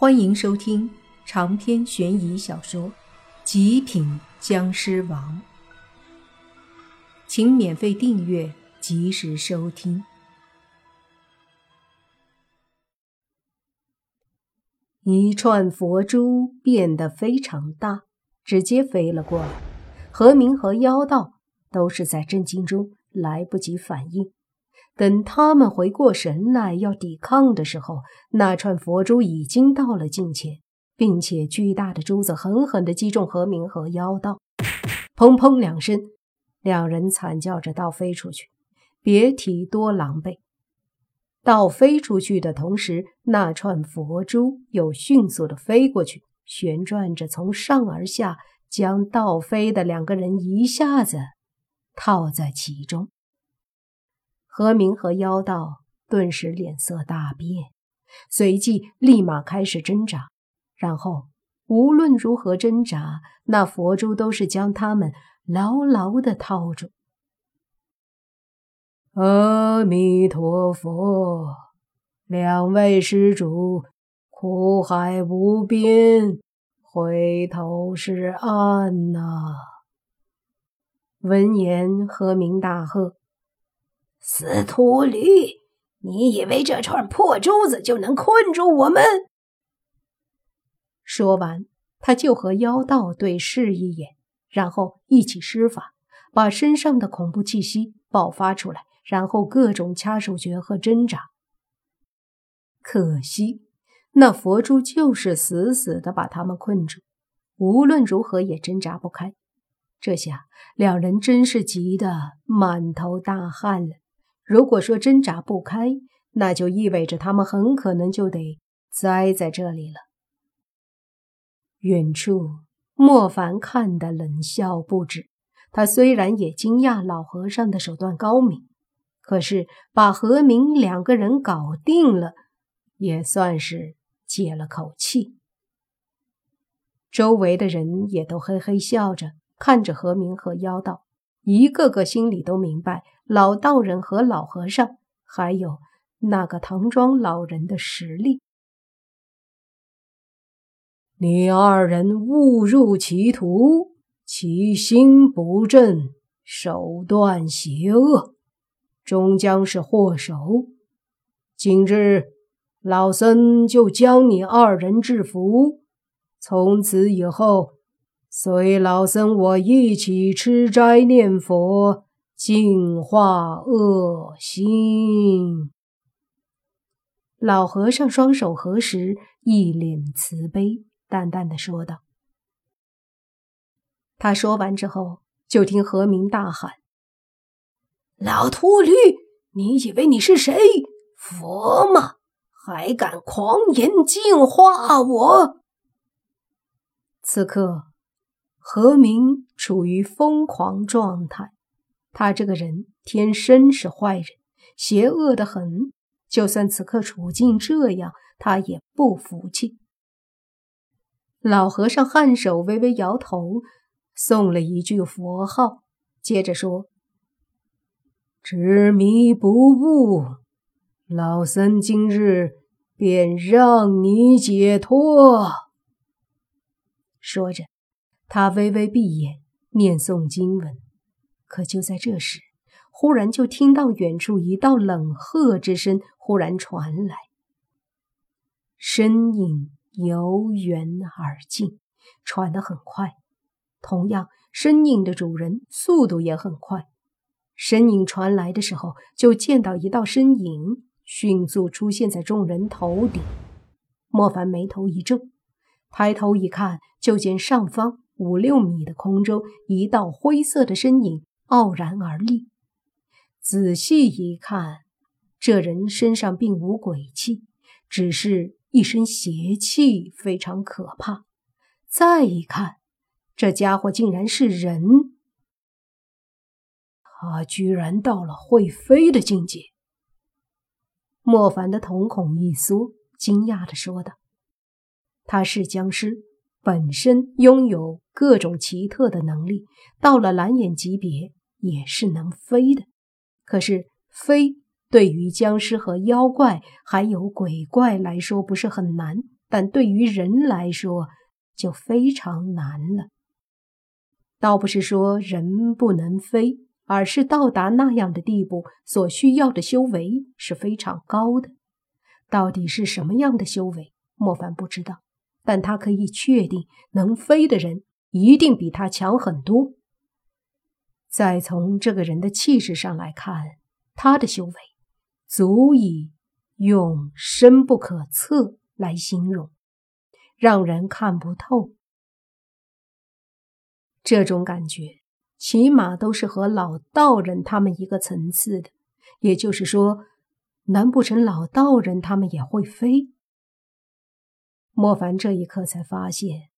欢迎收听长篇悬疑小说《极品僵尸王》，请免费订阅，及时收听。一串佛珠变得非常大，直接飞了过来。何明和妖道都是在震惊中来不及反应。等他们回过神来要抵抗的时候，那串佛珠已经到了近前，并且巨大的珠子狠狠地击中何明和妖道，砰砰两声，两人惨叫着倒飞出去，别提多狼狈。倒飞出去的同时，那串佛珠又迅速地飞过去，旋转着从上而下，将倒飞的两个人一下子套在其中。何明和妖道顿时脸色大变，随即立马开始挣扎。然后无论如何挣扎，那佛珠都是将他们牢牢的套住。阿弥陀佛，两位施主，苦海无边，回头是岸呐！闻言，何明大喝。死秃驴！你以为这串破珠子就能困住我们？说完，他就和妖道对视一眼，然后一起施法，把身上的恐怖气息爆发出来，然后各种掐手诀和挣扎。可惜，那佛珠就是死死的把他们困住，无论如何也挣扎不开。这下两人真是急得满头大汗了。如果说挣扎不开，那就意味着他们很可能就得栽在这里了。远处，莫凡看得冷笑不止。他虽然也惊讶老和尚的手段高明，可是把何明两个人搞定了，也算是解了口气。周围的人也都嘿嘿笑着看着何明和妖道。一个个心里都明白，老道人和老和尚，还有那个唐庄老人的实力。你二人误入歧途，其心不正，手段邪恶，终将是祸首。今日老僧就将你二人制服，从此以后。随老僧我一起吃斋念佛，净化恶心。老和尚双手合十，一脸慈悲，淡淡的说道。他说完之后，就听何明大喊：“老秃驴，你以为你是谁？佛吗？还敢狂言净化我？”此刻。何明处于疯狂状态，他这个人天生是坏人，邪恶的很。就算此刻处境这样，他也不服气。老和尚颔首，微微摇头，诵了一句佛号，接着说：“执迷不悟，老僧今日便让你解脱。”说着。他微微闭眼，念诵经文。可就在这时，忽然就听到远处一道冷喝之声忽然传来，身影由远而近，传得很快。同样，身影的主人速度也很快。身影传来的时候，就见到一道身影迅速出现在众人头顶。莫凡眉头一皱，抬头一看，就见上方。五六米的空中，一道灰色的身影傲然而立。仔细一看，这人身上并无鬼气，只是一身邪气，非常可怕。再一看，这家伙竟然是人，他居然到了会飞的境界。莫凡的瞳孔一缩，惊讶地说道：“他是僵尸。”本身拥有各种奇特的能力，到了蓝眼级别也是能飞的。可是飞对于僵尸和妖怪还有鬼怪来说不是很难，但对于人来说就非常难了。倒不是说人不能飞，而是到达那样的地步所需要的修为是非常高的。到底是什么样的修为，莫凡不知道，但他可以确定，能飞的人一定比他强很多。再从这个人的气势上来看，他的修为足以用深不可测来形容，让人看不透。这种感觉，起码都是和老道人他们一个层次的。也就是说，难不成老道人他们也会飞？莫凡这一刻才发现，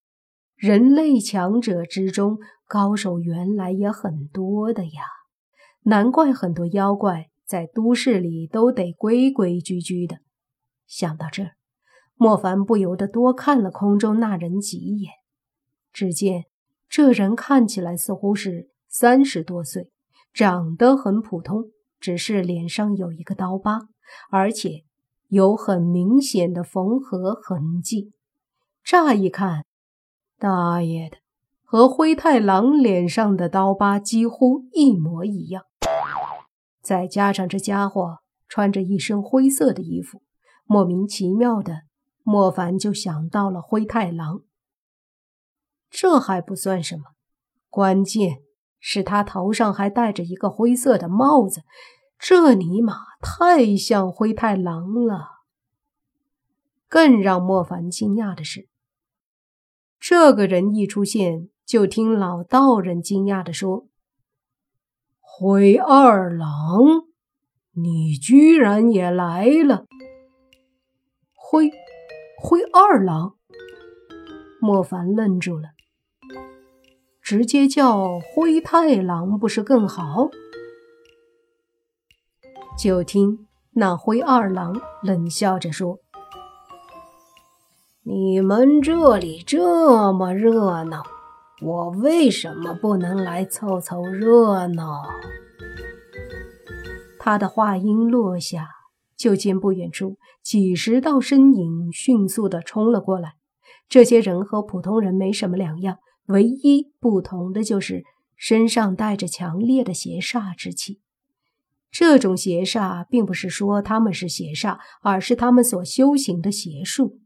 人类强者之中，高手原来也很多的呀。难怪很多妖怪在都市里都得规规矩矩的。想到这儿，莫凡不由得多看了空中那人几眼，只见。这人看起来似乎是三十多岁，长得很普通，只是脸上有一个刀疤，而且有很明显的缝合痕迹。乍一看，大爷的，和灰太狼脸上的刀疤几乎一模一样。再加上这家伙穿着一身灰色的衣服，莫名其妙的，莫凡就想到了灰太狼。这还不算什么，关键是他头上还戴着一个灰色的帽子，这尼玛太像灰太狼了。更让莫凡惊讶的是，这个人一出现，就听老道人惊讶的说：“灰二郎，你居然也来了！”灰灰二郎，莫凡愣住了。直接叫灰太狼不是更好？就听那灰二郎冷笑着说：“你们这里这么热闹，我为什么不能来凑凑热闹？”他的话音落下，就见不远处几十道身影迅速的冲了过来。这些人和普通人没什么两样。唯一不同的就是身上带着强烈的邪煞之气。这种邪煞并不是说他们是邪煞，而是他们所修行的邪术。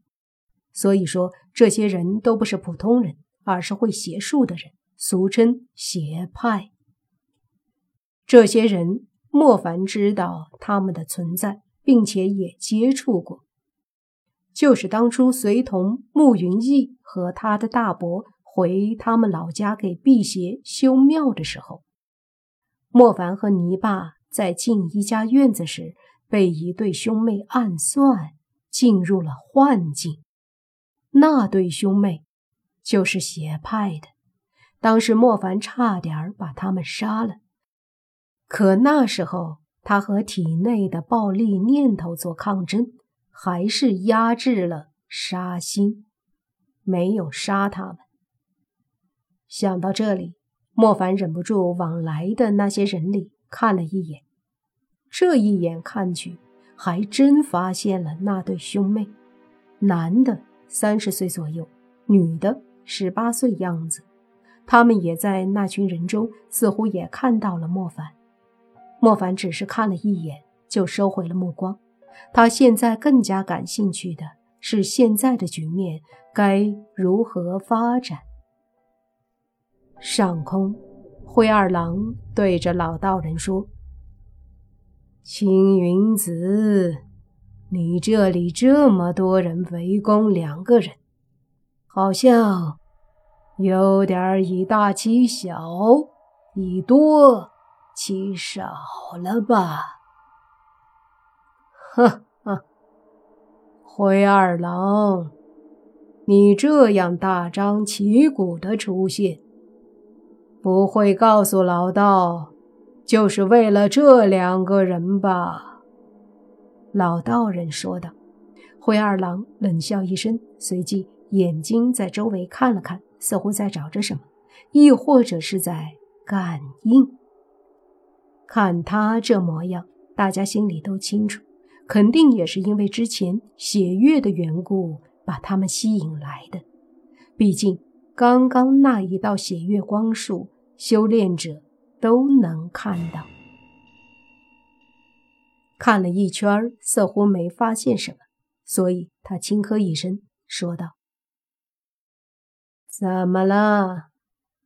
所以说，这些人都不是普通人，而是会邪术的人，俗称邪派。这些人，莫凡知道他们的存在，并且也接触过，就是当初随同慕云逸和他的大伯。回他们老家给辟邪修庙的时候，莫凡和泥巴在进一家院子时，被一对兄妹暗算，进入了幻境。那对兄妹就是邪派的，当时莫凡差点把他们杀了，可那时候他和体内的暴力念头做抗争，还是压制了杀心，没有杀他们。想到这里，莫凡忍不住往来的那些人里看了一眼。这一眼看去，还真发现了那对兄妹，男的三十岁左右，女的十八岁样子。他们也在那群人中，似乎也看到了莫凡。莫凡只是看了一眼，就收回了目光。他现在更加感兴趣的是现在的局面该如何发展。上空，灰二郎对着老道人说：“青云子，你这里这么多人围攻两个人，好像有点以大欺小，以多欺少了吧？” 呵呵，灰二郎，你这样大张旗鼓的出现。不会告诉老道，就是为了这两个人吧？老道人说道。灰二郎冷笑一声，随即眼睛在周围看了看，似乎在找着什么，亦或者是在感应。看他这模样，大家心里都清楚，肯定也是因为之前血月的缘故把他们吸引来的。毕竟，刚刚那一道血月光束，修炼者都能看到。看了一圈，似乎没发现什么，所以他轻咳一声，说道：“怎么了？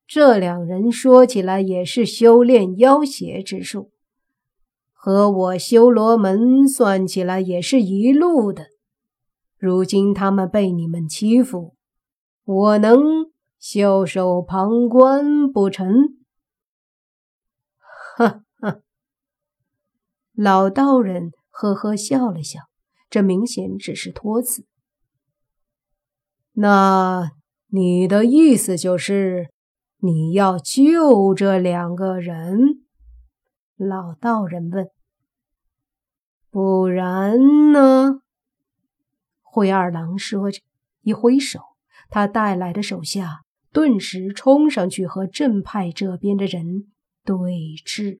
这两人说起来也是修炼妖邪之术，和我修罗门算起来也是一路的。如今他们被你们欺负，我能袖手旁观不成？”老道人呵呵笑了笑，这明显只是托词。那你的意思就是你要救这两个人？老道人问。不然呢？灰二郎说着，一挥手，他带来的手下顿时冲上去和正派这边的人对峙。